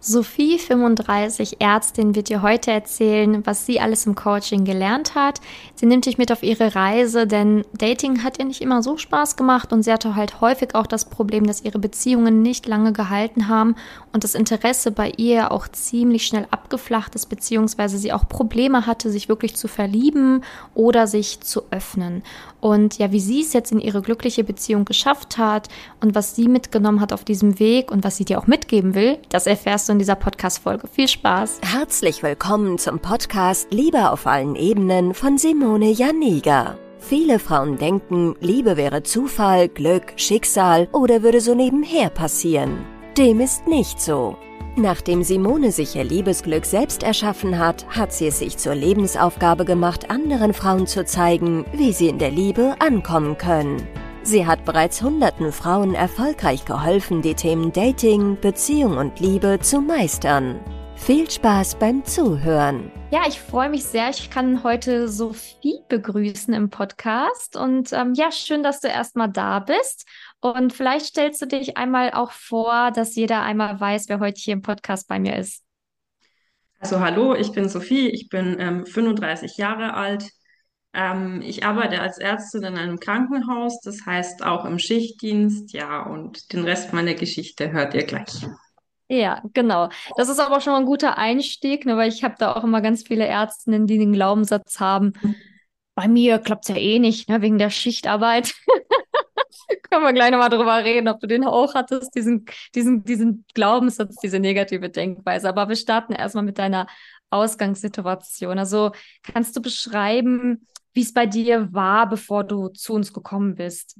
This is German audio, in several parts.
Sophie, 35, Ärztin, wird dir heute erzählen, was sie alles im Coaching gelernt hat. Sie nimmt dich mit auf ihre Reise, denn Dating hat ihr nicht immer so Spaß gemacht und sie hatte halt häufig auch das Problem, dass ihre Beziehungen nicht lange gehalten haben und das Interesse bei ihr auch ziemlich schnell abgeflacht ist, beziehungsweise sie auch Probleme hatte, sich wirklich zu verlieben oder sich zu öffnen. Und ja, wie sie es jetzt in ihre glückliche Beziehung geschafft hat und was sie mitgenommen hat auf diesem Weg und was sie dir auch mitgeben will, das erfährst du in dieser Podcast-Folge. Viel Spaß! Herzlich willkommen zum Podcast Liebe auf allen Ebenen von Simone Janiga. Viele Frauen denken, Liebe wäre Zufall, Glück, Schicksal oder würde so nebenher passieren. Dem ist nicht so. Nachdem Simone sich ihr Liebesglück selbst erschaffen hat, hat sie es sich zur Lebensaufgabe gemacht, anderen Frauen zu zeigen, wie sie in der Liebe ankommen können. Sie hat bereits hunderten Frauen erfolgreich geholfen, die Themen Dating, Beziehung und Liebe zu meistern. Viel Spaß beim Zuhören. Ja, ich freue mich sehr. Ich kann heute Sophie begrüßen im Podcast. Und ähm, ja, schön, dass du erstmal da bist. Und vielleicht stellst du dich einmal auch vor, dass jeder einmal weiß, wer heute hier im Podcast bei mir ist. Also hallo, ich bin Sophie, ich bin ähm, 35 Jahre alt, ähm, ich arbeite als Ärztin in einem Krankenhaus, das heißt auch im Schichtdienst, ja, und den Rest meiner Geschichte hört ihr gleich. Ja, genau. Das ist aber schon mal ein guter Einstieg, ne, weil ich habe da auch immer ganz viele Ärztinnen, die den Glaubenssatz haben, bei mir klappt es ja eh nicht, ne, wegen der Schichtarbeit. Können wir gleich nochmal drüber reden, ob du den auch hattest, diesen, diesen, diesen Glaubenssatz, diese negative Denkweise. Aber wir starten erstmal mit deiner Ausgangssituation. Also kannst du beschreiben, wie es bei dir war, bevor du zu uns gekommen bist.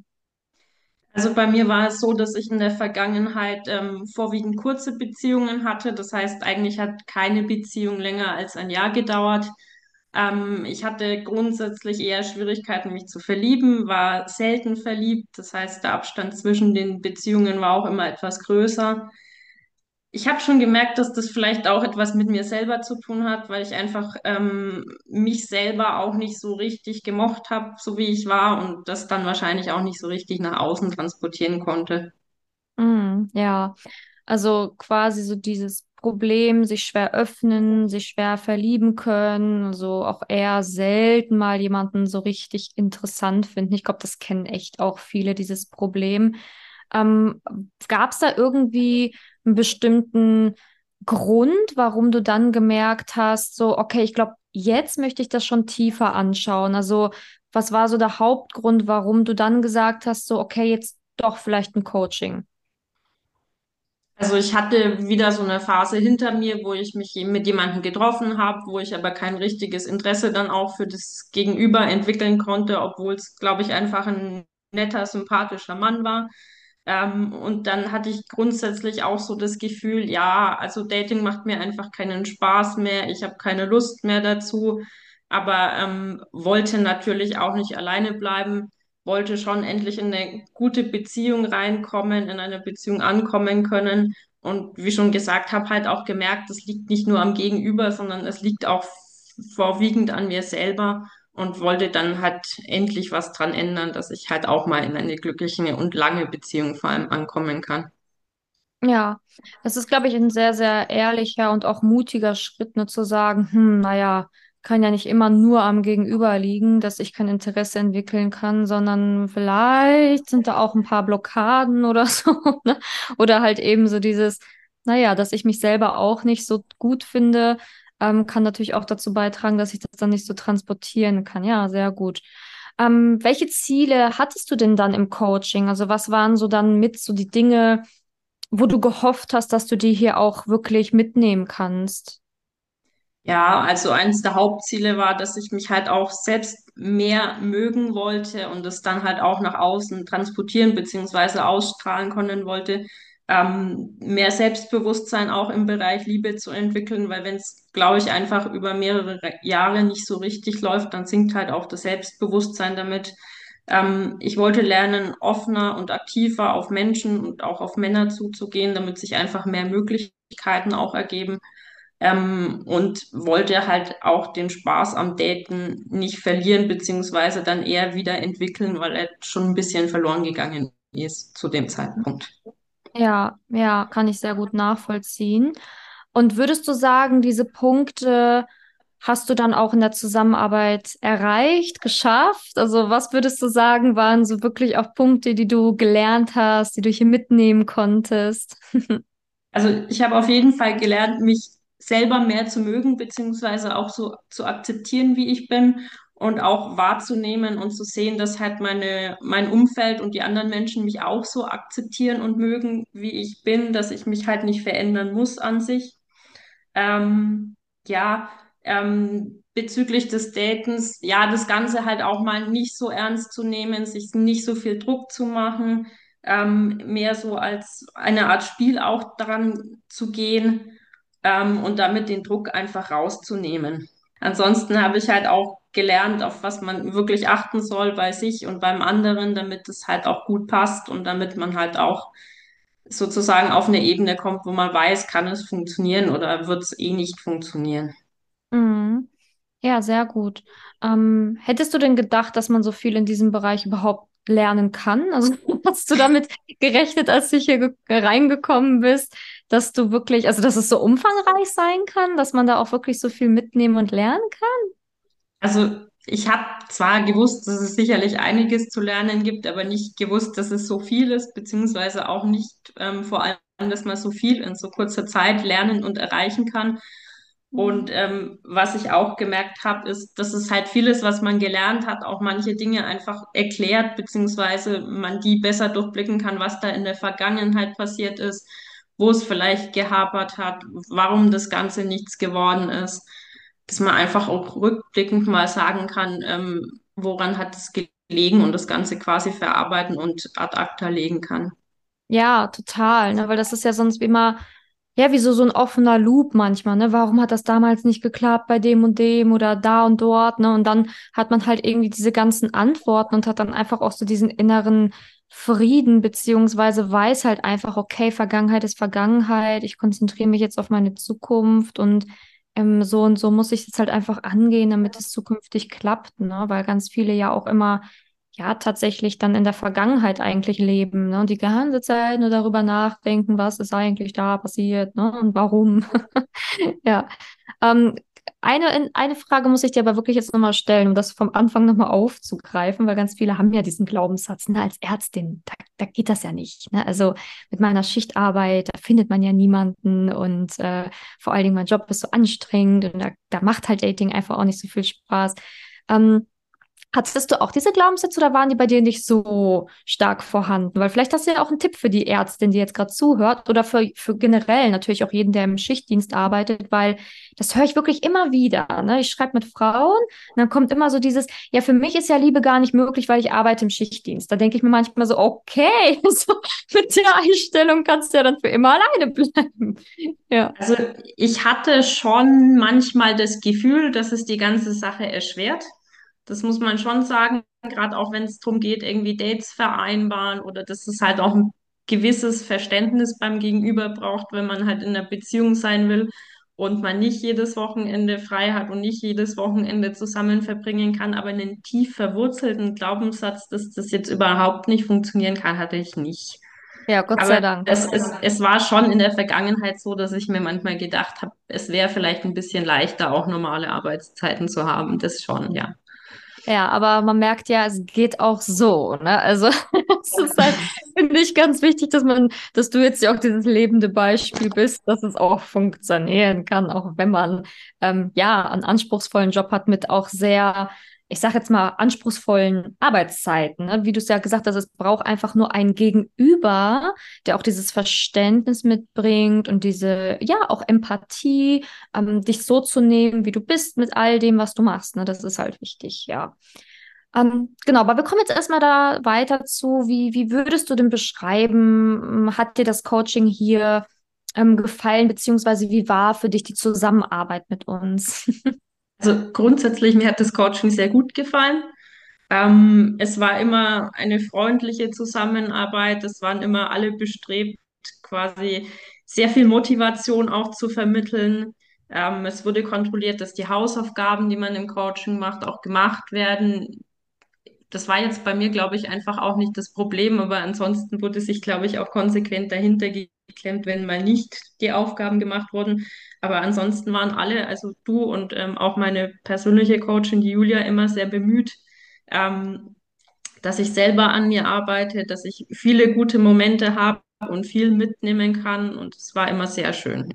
Also bei mir war es so, dass ich in der Vergangenheit ähm, vorwiegend kurze Beziehungen hatte. Das heißt, eigentlich hat keine Beziehung länger als ein Jahr gedauert. Ähm, ich hatte grundsätzlich eher Schwierigkeiten, mich zu verlieben, war selten verliebt. Das heißt, der Abstand zwischen den Beziehungen war auch immer etwas größer ich habe schon gemerkt, dass das vielleicht auch etwas mit mir selber zu tun hat, weil ich einfach ähm, mich selber auch nicht so richtig gemocht habe, so wie ich war und das dann wahrscheinlich auch nicht so richtig nach außen transportieren konnte. Mm, ja, also quasi so dieses Problem, sich schwer öffnen, sich schwer verlieben können, also auch eher selten mal jemanden so richtig interessant finden. Ich glaube, das kennen echt auch viele, dieses Problem. Ähm, Gab es da irgendwie einen bestimmten Grund, warum du dann gemerkt hast, so, okay, ich glaube, jetzt möchte ich das schon tiefer anschauen. Also, was war so der Hauptgrund, warum du dann gesagt hast, so, okay, jetzt doch vielleicht ein Coaching? Also ich hatte wieder so eine Phase hinter mir, wo ich mich mit jemandem getroffen habe, wo ich aber kein richtiges Interesse dann auch für das Gegenüber entwickeln konnte, obwohl es, glaube ich, einfach ein netter, sympathischer Mann war. Ähm, und dann hatte ich grundsätzlich auch so das Gefühl, ja, also Dating macht mir einfach keinen Spaß mehr, ich habe keine Lust mehr dazu, aber ähm, wollte natürlich auch nicht alleine bleiben, wollte schon endlich in eine gute Beziehung reinkommen, in eine Beziehung ankommen können. Und wie schon gesagt, habe halt auch gemerkt, das liegt nicht nur am Gegenüber, sondern es liegt auch vorwiegend an mir selber und wollte dann halt endlich was dran ändern, dass ich halt auch mal in eine glückliche und lange Beziehung vor allem ankommen kann. Ja, das ist, glaube ich, ein sehr, sehr ehrlicher und auch mutiger Schritt, ne, zu sagen, hm, naja, kann ja nicht immer nur am Gegenüber liegen, dass ich kein Interesse entwickeln kann, sondern vielleicht sind da auch ein paar Blockaden oder so, ne? Oder halt eben so dieses, naja, dass ich mich selber auch nicht so gut finde, ähm, kann natürlich auch dazu beitragen, dass ich das dann nicht so transportieren kann. Ja, sehr gut. Ähm, welche Ziele hattest du denn dann im Coaching? Also was waren so dann mit so die Dinge, wo du gehofft hast, dass du die hier auch wirklich mitnehmen kannst? Ja, also eines der Hauptziele war, dass ich mich halt auch selbst mehr mögen wollte und es dann halt auch nach außen transportieren beziehungsweise ausstrahlen können wollte, ähm, mehr Selbstbewusstsein auch im Bereich Liebe zu entwickeln, weil wenn es, glaube ich, einfach über mehrere Jahre nicht so richtig läuft, dann sinkt halt auch das Selbstbewusstsein damit. Ähm, ich wollte lernen, offener und aktiver auf Menschen und auch auf Männer zuzugehen, damit sich einfach mehr Möglichkeiten auch ergeben. Ähm, und wollte halt auch den Spaß am Daten nicht verlieren, beziehungsweise dann eher wieder entwickeln, weil er schon ein bisschen verloren gegangen ist zu dem Zeitpunkt. Ja, ja, kann ich sehr gut nachvollziehen. Und würdest du sagen, diese Punkte hast du dann auch in der Zusammenarbeit erreicht, geschafft? Also was würdest du sagen, waren so wirklich auch Punkte, die du gelernt hast, die du hier mitnehmen konntest? Also ich habe auf jeden Fall gelernt, mich selber mehr zu mögen, beziehungsweise auch so zu akzeptieren, wie ich bin und auch wahrzunehmen und zu sehen, dass halt meine, mein Umfeld und die anderen Menschen mich auch so akzeptieren und mögen, wie ich bin, dass ich mich halt nicht verändern muss an sich. Ähm, ja, ähm, bezüglich des Datens, ja, das Ganze halt auch mal nicht so ernst zu nehmen, sich nicht so viel Druck zu machen, ähm, mehr so als eine Art Spiel auch daran zu gehen ähm, und damit den Druck einfach rauszunehmen. Ansonsten habe ich halt auch gelernt, auf was man wirklich achten soll bei sich und beim anderen, damit es halt auch gut passt und damit man halt auch sozusagen auf eine Ebene kommt, wo man weiß, kann es funktionieren oder wird es eh nicht funktionieren. Mhm. Ja, sehr gut. Ähm, hättest du denn gedacht, dass man so viel in diesem Bereich überhaupt lernen kann? Also hast du damit gerechnet, als du hier ge- reingekommen bist, dass du wirklich, also dass es so umfangreich sein kann, dass man da auch wirklich so viel mitnehmen und lernen kann? Also ich habe zwar gewusst, dass es sicherlich einiges zu lernen gibt, aber nicht gewusst, dass es so viel ist, beziehungsweise auch nicht ähm, vor allem, dass man so viel in so kurzer Zeit lernen und erreichen kann. Und ähm, was ich auch gemerkt habe, ist, dass es halt vieles, was man gelernt hat, auch manche Dinge einfach erklärt, beziehungsweise man die besser durchblicken kann, was da in der Vergangenheit passiert ist, wo es vielleicht gehapert hat, warum das Ganze nichts geworden ist dass man einfach auch rückblickend mal sagen kann, ähm, woran hat es gelegen und das Ganze quasi verarbeiten und ad acta legen kann. Ja, total, ne? Weil das ist ja sonst immer, ja, wie so, so ein offener Loop manchmal, ne? Warum hat das damals nicht geklappt bei dem und dem oder da und dort, ne? Und dann hat man halt irgendwie diese ganzen Antworten und hat dann einfach auch so diesen inneren Frieden, beziehungsweise weiß halt einfach, okay, Vergangenheit ist Vergangenheit, ich konzentriere mich jetzt auf meine Zukunft und ähm, so und so muss ich es halt einfach angehen, damit es zukünftig klappt, ne? Weil ganz viele ja auch immer ja tatsächlich dann in der Vergangenheit eigentlich leben, ne? Und die ganze Zeit nur darüber nachdenken, was ist eigentlich da passiert, ne? Und warum. Ja. Ähm, eine, eine Frage muss ich dir aber wirklich jetzt nochmal stellen, um das vom Anfang nochmal aufzugreifen, weil ganz viele haben ja diesen Glaubenssatz, ne, als Ärztin, da, da geht das ja nicht. Ne? Also mit meiner Schichtarbeit, da findet man ja niemanden und äh, vor allen Dingen mein Job ist so anstrengend und da, da macht halt Dating einfach auch nicht so viel Spaß. Ähm, Hattest du auch diese Glaubenssätze oder waren die bei dir nicht so stark vorhanden? Weil vielleicht hast du ja auch einen Tipp für die Ärztin, die jetzt gerade zuhört oder für, für generell natürlich auch jeden, der im Schichtdienst arbeitet, weil das höre ich wirklich immer wieder. Ne? Ich schreibe mit Frauen und dann kommt immer so dieses, ja, für mich ist ja Liebe gar nicht möglich, weil ich arbeite im Schichtdienst. Da denke ich mir manchmal so, okay, so mit der Einstellung kannst du ja dann für immer alleine bleiben. Ja. Also ich hatte schon manchmal das Gefühl, dass es die ganze Sache erschwert. Das muss man schon sagen, gerade auch wenn es darum geht, irgendwie Dates vereinbaren oder dass es halt auch ein gewisses Verständnis beim Gegenüber braucht, wenn man halt in einer Beziehung sein will und man nicht jedes Wochenende frei hat und nicht jedes Wochenende zusammen verbringen kann, aber einen tief verwurzelten Glaubenssatz, dass das jetzt überhaupt nicht funktionieren kann, hatte ich nicht. Ja, Gott sei Aber Dank. es, es, es war schon in der Vergangenheit so, dass ich mir manchmal gedacht habe, es wäre vielleicht ein bisschen leichter, auch normale Arbeitszeiten zu haben. Das schon, ja. Ja, aber man merkt ja, es geht auch so, ne? Also es ist halt, finde ich, ganz wichtig, dass man, dass du jetzt ja auch dieses lebende Beispiel bist, dass es auch funktionieren kann, auch wenn man ähm, ja einen anspruchsvollen Job hat mit auch sehr ich sage jetzt mal, anspruchsvollen Arbeitszeiten. Ne? Wie du es ja gesagt hast, es braucht einfach nur ein Gegenüber, der auch dieses Verständnis mitbringt und diese, ja, auch Empathie, ähm, dich so zu nehmen, wie du bist mit all dem, was du machst. Ne? Das ist halt wichtig, ja. Ähm, genau, aber wir kommen jetzt erstmal da weiter zu, wie, wie würdest du denn beschreiben, hat dir das Coaching hier ähm, gefallen, beziehungsweise wie war für dich die Zusammenarbeit mit uns? Also grundsätzlich, mir hat das Coaching sehr gut gefallen. Ähm, es war immer eine freundliche Zusammenarbeit. Es waren immer alle bestrebt, quasi sehr viel Motivation auch zu vermitteln. Ähm, es wurde kontrolliert, dass die Hausaufgaben, die man im Coaching macht, auch gemacht werden. Das war jetzt bei mir, glaube ich, einfach auch nicht das Problem, aber ansonsten wurde sich, glaube ich, auch konsequent dahinter geklemmt, wenn mal nicht die Aufgaben gemacht wurden. Aber ansonsten waren alle, also du und ähm, auch meine persönliche Coachin, Julia, immer sehr bemüht, ähm, dass ich selber an mir arbeite, dass ich viele gute Momente habe und viel mitnehmen kann. Und es war immer sehr schön.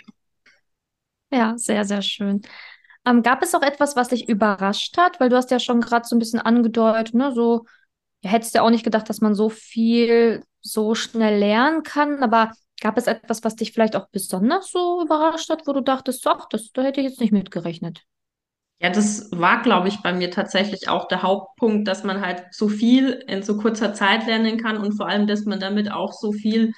Ja, sehr, sehr schön. Ähm, gab es auch etwas, was dich überrascht hat? Weil du hast ja schon gerade so ein bisschen angedeutet, ne, so, ja, hättest ja auch nicht gedacht, dass man so viel so schnell lernen kann, aber gab es etwas, was dich vielleicht auch besonders so überrascht hat, wo du dachtest, ach, das, da hätte ich jetzt nicht mitgerechnet? Ja, das war, glaube ich, bei mir tatsächlich auch der Hauptpunkt, dass man halt so viel in so kurzer Zeit lernen kann und vor allem, dass man damit auch so viel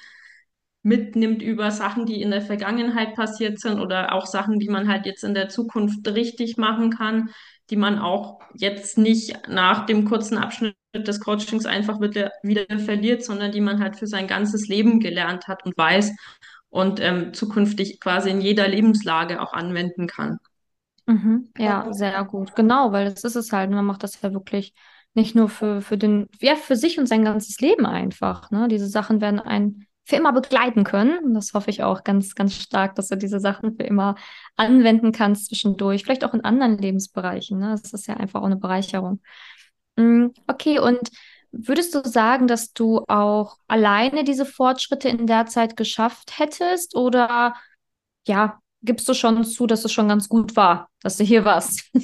mitnimmt über Sachen, die in der Vergangenheit passiert sind oder auch Sachen, die man halt jetzt in der Zukunft richtig machen kann, die man auch jetzt nicht nach dem kurzen Abschnitt des Coachings einfach wieder, wieder verliert, sondern die man halt für sein ganzes Leben gelernt hat und weiß und ähm, zukünftig quasi in jeder Lebenslage auch anwenden kann. Mhm. Ja, sehr gut. Genau, weil das ist es halt. Man macht das ja wirklich nicht nur für, für den, ja, für sich und sein ganzes Leben einfach. Ne? Diese Sachen werden einen für immer begleiten können. Und das hoffe ich auch ganz, ganz stark, dass du diese Sachen für immer anwenden kannst zwischendurch. Vielleicht auch in anderen Lebensbereichen. Ne? Das ist ja einfach auch eine Bereicherung. Mm, Okay, und würdest du sagen, dass du auch alleine diese Fortschritte in der Zeit geschafft hättest? Oder ja, gibst du schon zu, dass es schon ganz gut war, dass du hier warst?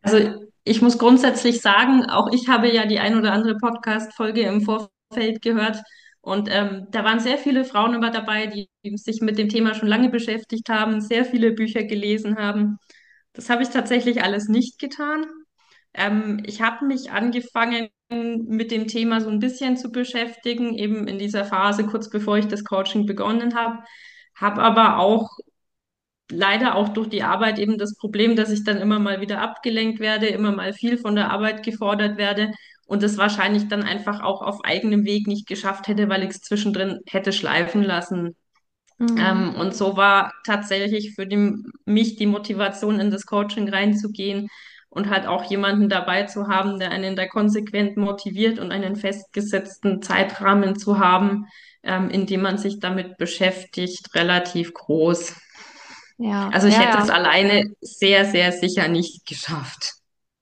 Also ich muss grundsätzlich sagen, auch ich habe ja die ein oder andere Podcast-Folge im Vorfeld gehört und ähm, da waren sehr viele Frauen immer dabei, die sich mit dem Thema schon lange beschäftigt haben, sehr viele Bücher gelesen haben. Das habe ich tatsächlich alles nicht getan. Ähm, ich habe mich angefangen, mit dem Thema so ein bisschen zu beschäftigen, eben in dieser Phase, kurz bevor ich das Coaching begonnen habe, habe aber auch leider auch durch die Arbeit eben das Problem, dass ich dann immer mal wieder abgelenkt werde, immer mal viel von der Arbeit gefordert werde und es wahrscheinlich dann einfach auch auf eigenem Weg nicht geschafft hätte, weil ich es zwischendrin hätte schleifen lassen. Mhm. Ähm, und so war tatsächlich für die, mich die Motivation, in das Coaching reinzugehen und halt auch jemanden dabei zu haben, der einen da konsequent motiviert und einen festgesetzten Zeitrahmen zu haben, ähm, in dem man sich damit beschäftigt, relativ groß. Ja, Also ich ja, hätte es ja, alleine sehr, sehr sicher nicht geschafft.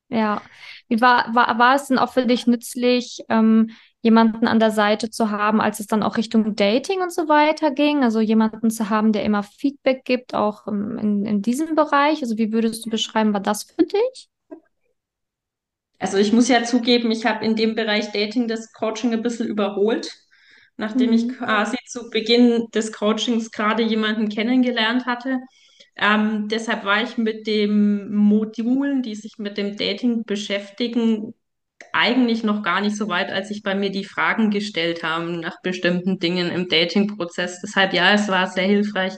ja. Wie war, war, war es denn auch für dich nützlich, ähm, jemanden an der Seite zu haben, als es dann auch Richtung Dating und so weiter ging? Also jemanden zu haben, der immer Feedback gibt, auch ähm, in, in diesem Bereich? Also wie würdest du beschreiben, war das für dich? Also ich muss ja zugeben, ich habe in dem Bereich Dating das Coaching ein bisschen überholt, nachdem ich Mhm. quasi zu Beginn des Coachings gerade jemanden kennengelernt hatte. Ähm, deshalb war ich mit den Modulen, die sich mit dem Dating beschäftigen, eigentlich noch gar nicht so weit, als sich bei mir die Fragen gestellt haben nach bestimmten Dingen im Dating-Prozess. Deshalb ja, es war sehr hilfreich,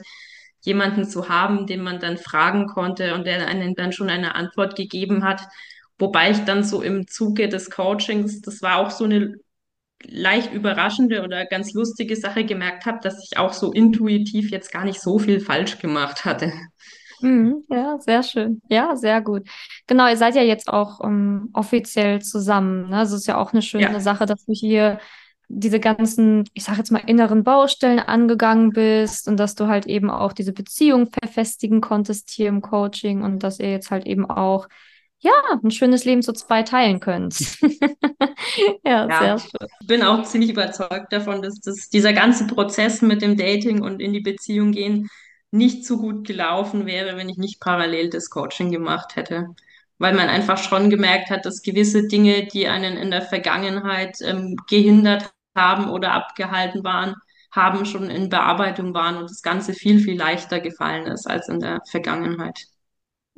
jemanden zu haben, den man dann fragen konnte und der einen dann schon eine Antwort gegeben hat. Wobei ich dann so im Zuge des Coachings, das war auch so eine leicht überraschende oder ganz lustige Sache gemerkt habe, dass ich auch so intuitiv jetzt gar nicht so viel falsch gemacht hatte. Mhm. Ja, sehr schön. Ja, sehr gut. Genau, ihr seid ja jetzt auch ähm, offiziell zusammen. Ne? Also es ist ja auch eine schöne Ja, Sache, dass du hier diese ganzen, ich sage jetzt mal, inneren Baustellen angegangen bist und dass du halt eben auch diese Beziehung verfestigen konntest hier im Coaching und dass ihr jetzt halt eben auch, ja, ein schönes Leben zu zwei teilen könnt. Ja, ja. sehr schön. Ich bin auch ziemlich überzeugt davon, dass das, dieser ganze Prozess mit dem Dating und in die Beziehung gehen nicht so gut gelaufen wäre, wenn ich nicht parallel das Coaching gemacht hätte. Weil man einfach schon gemerkt hat, dass gewisse Dinge, die einen in der Vergangenheit ähm, gehindert haben oder abgehalten waren, haben schon in Bearbeitung waren und das Ganze viel, viel leichter gefallen ist als in der Vergangenheit.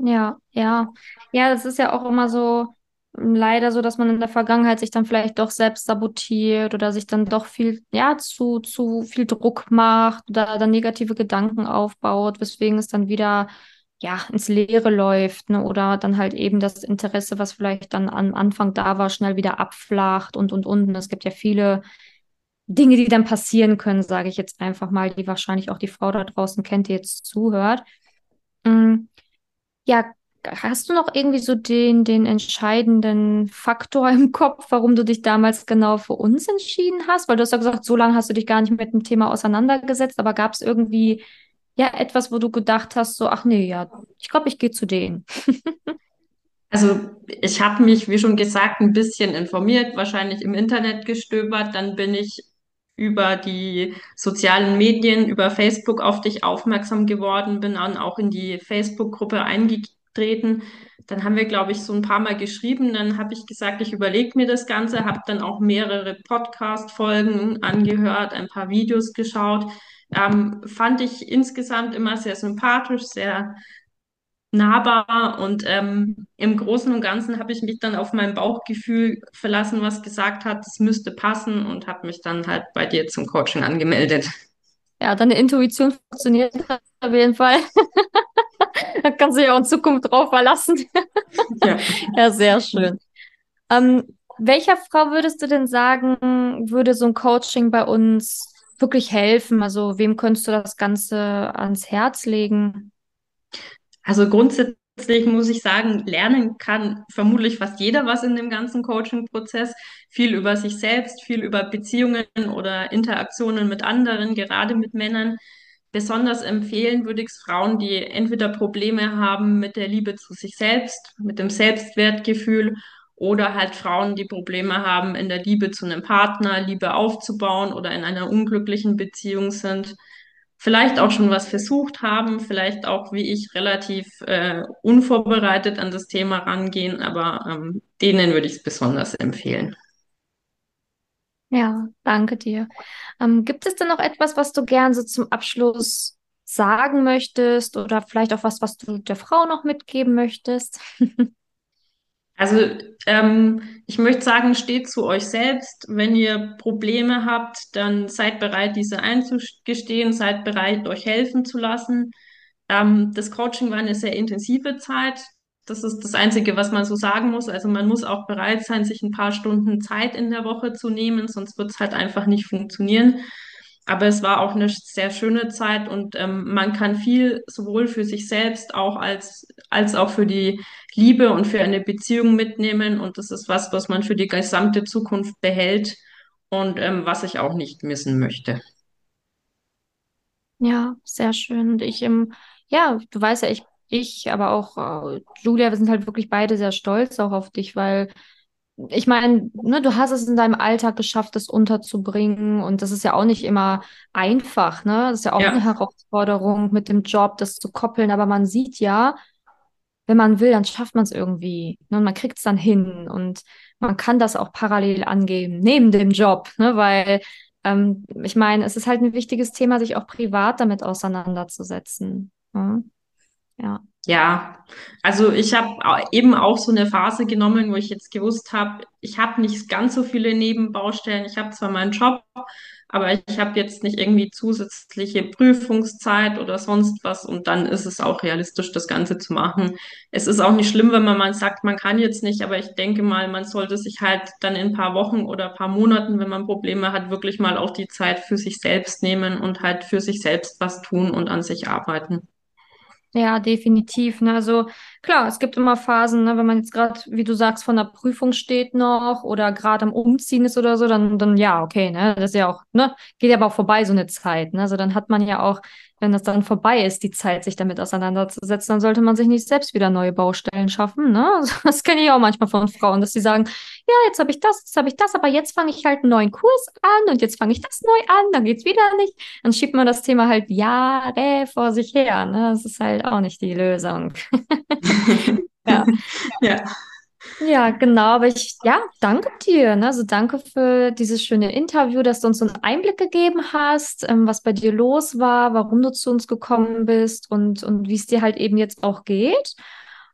Ja, ja. Ja, das ist ja auch immer so ähm, leider so, dass man in der Vergangenheit sich dann vielleicht doch selbst sabotiert oder sich dann doch viel, ja, zu, zu viel Druck macht oder dann negative Gedanken aufbaut, weswegen es dann wieder, ja, ins Leere läuft, ne? Oder dann halt eben das Interesse, was vielleicht dann am Anfang da war, schnell wieder abflacht und und und. Und es gibt ja viele Dinge, die dann passieren können, sage ich jetzt einfach mal, die wahrscheinlich auch die Frau da draußen kennt, die jetzt zuhört. Mm, ja, hast du noch irgendwie so den, den entscheidenden Faktor im Kopf, warum du dich damals genau für uns entschieden hast? Weil du hast ja gesagt, so lange hast du dich gar nicht mit dem Thema auseinandergesetzt, aber gab es irgendwie ja etwas, wo du gedacht hast, so, ach nee, ja, ich glaube, ich gehe zu denen. Also ich habe mich, wie schon gesagt, ein bisschen informiert, wahrscheinlich im Internet gestöbert. Dann bin ich über die sozialen Medien, über Facebook auf dich aufmerksam geworden, bin dann auch in die Facebook-Gruppe eingetreten. Dann haben wir, glaube ich, so ein paar Mal geschrieben. Dann habe ich gesagt, ich überlege mir das Ganze, habe dann auch mehrere Podcast-Folgen angehört, ein paar Videos geschaut. Ähm, fand ich insgesamt immer sehr sympathisch, sehr nahbar und ähm, im Großen und Ganzen habe ich mich dann auf mein Bauchgefühl verlassen, was gesagt hat, es müsste passen und habe mich dann halt bei dir zum Coaching angemeldet. Ja, deine Intuition funktioniert auf jeden Fall. da kannst du dich auch in Zukunft drauf verlassen. ja. ja, sehr schön. Ähm, welcher Frau würdest du denn sagen, würde so ein Coaching bei uns wirklich helfen? Also wem könntest du das Ganze ans Herz legen? Also grundsätzlich muss ich sagen, lernen kann vermutlich fast jeder was in dem ganzen Coaching-Prozess. Viel über sich selbst, viel über Beziehungen oder Interaktionen mit anderen, gerade mit Männern. Besonders empfehlen würde ich es Frauen, die entweder Probleme haben mit der Liebe zu sich selbst, mit dem Selbstwertgefühl oder halt Frauen, die Probleme haben in der Liebe zu einem Partner, Liebe aufzubauen oder in einer unglücklichen Beziehung sind vielleicht auch schon was versucht haben, vielleicht auch wie ich relativ äh, unvorbereitet an das Thema rangehen, aber ähm, denen würde ich es besonders empfehlen. Ja, danke dir. Ähm, gibt es denn noch etwas, was du gern so zum Abschluss sagen möchtest oder vielleicht auch was, was du der Frau noch mitgeben möchtest? Also ähm, ich möchte sagen, steht zu euch selbst. Wenn ihr Probleme habt, dann seid bereit, diese einzugestehen, seid bereit, euch helfen zu lassen. Ähm, das Coaching war eine sehr intensive Zeit. Das ist das Einzige, was man so sagen muss. Also man muss auch bereit sein, sich ein paar Stunden Zeit in der Woche zu nehmen, sonst wird es halt einfach nicht funktionieren. Aber es war auch eine sehr schöne Zeit und ähm, man kann viel sowohl für sich selbst auch als, als auch für die Liebe und für eine Beziehung mitnehmen. Und das ist was, was man für die gesamte Zukunft behält und ähm, was ich auch nicht missen möchte. Ja, sehr schön. Und ich, ähm, ja, du weißt ja, ich, ich, aber auch äh, Julia, wir sind halt wirklich beide sehr stolz auch auf dich, weil ich meine, ne, du hast es in deinem Alltag geschafft, das unterzubringen und das ist ja auch nicht immer einfach, ne? Das ist ja auch ja. eine Herausforderung mit dem Job, das zu koppeln, aber man sieht ja, wenn man will, dann schafft man es irgendwie ne? und man kriegt es dann hin und man kann das auch parallel angeben, neben dem Job, ne? Weil ähm, ich meine, es ist halt ein wichtiges Thema, sich auch privat damit auseinanderzusetzen. Ne? Ja. Ja, also ich habe eben auch so eine Phase genommen, wo ich jetzt gewusst habe, ich habe nicht ganz so viele Nebenbaustellen. Ich habe zwar meinen Job, aber ich habe jetzt nicht irgendwie zusätzliche Prüfungszeit oder sonst was und dann ist es auch realistisch, das Ganze zu machen. Es ist auch nicht schlimm, wenn man mal sagt, man kann jetzt nicht, aber ich denke mal, man sollte sich halt dann in ein paar Wochen oder ein paar Monaten, wenn man Probleme hat, wirklich mal auch die Zeit für sich selbst nehmen und halt für sich selbst was tun und an sich arbeiten. Ja, definitiv. Ne? Also klar, es gibt immer Phasen, ne, wenn man jetzt gerade, wie du sagst, von der Prüfung steht noch oder gerade am Umziehen ist oder so, dann, dann ja, okay, ne? Das ist ja auch, ne, geht ja aber auch vorbei, so eine Zeit. Ne? Also dann hat man ja auch wenn das dann vorbei ist, die Zeit, sich damit auseinanderzusetzen, dann sollte man sich nicht selbst wieder neue Baustellen schaffen. Ne? Das kenne ich auch manchmal von Frauen, dass sie sagen, ja, jetzt habe ich das, jetzt habe ich das, aber jetzt fange ich halt einen neuen Kurs an und jetzt fange ich das neu an, dann geht's wieder nicht. Dann schiebt man das Thema halt Jahre vor sich her. Ne? Das ist halt auch nicht die Lösung. ja. ja. Ja, genau, aber ich, ja, danke dir. Ne? Also danke für dieses schöne Interview, dass du uns so einen Einblick gegeben hast, ähm, was bei dir los war, warum du zu uns gekommen bist und, und wie es dir halt eben jetzt auch geht.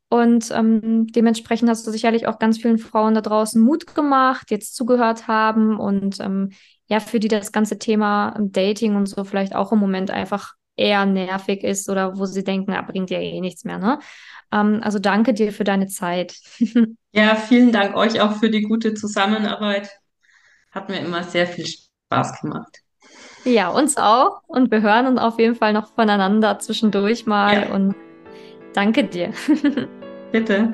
Und ähm, dementsprechend hast du sicherlich auch ganz vielen Frauen da draußen Mut gemacht, jetzt zugehört haben und ähm, ja, für die das ganze Thema Dating und so vielleicht auch im Moment einfach eher nervig ist oder wo sie denken, er ah, bringt ja eh nichts mehr, ne? Ähm, also danke dir für deine Zeit. ja, vielen Dank euch auch für die gute Zusammenarbeit. Hat mir immer sehr viel Spaß gemacht. Ja, uns auch. Und wir hören uns auf jeden Fall noch voneinander zwischendurch mal. Ja. Und danke dir. Bitte.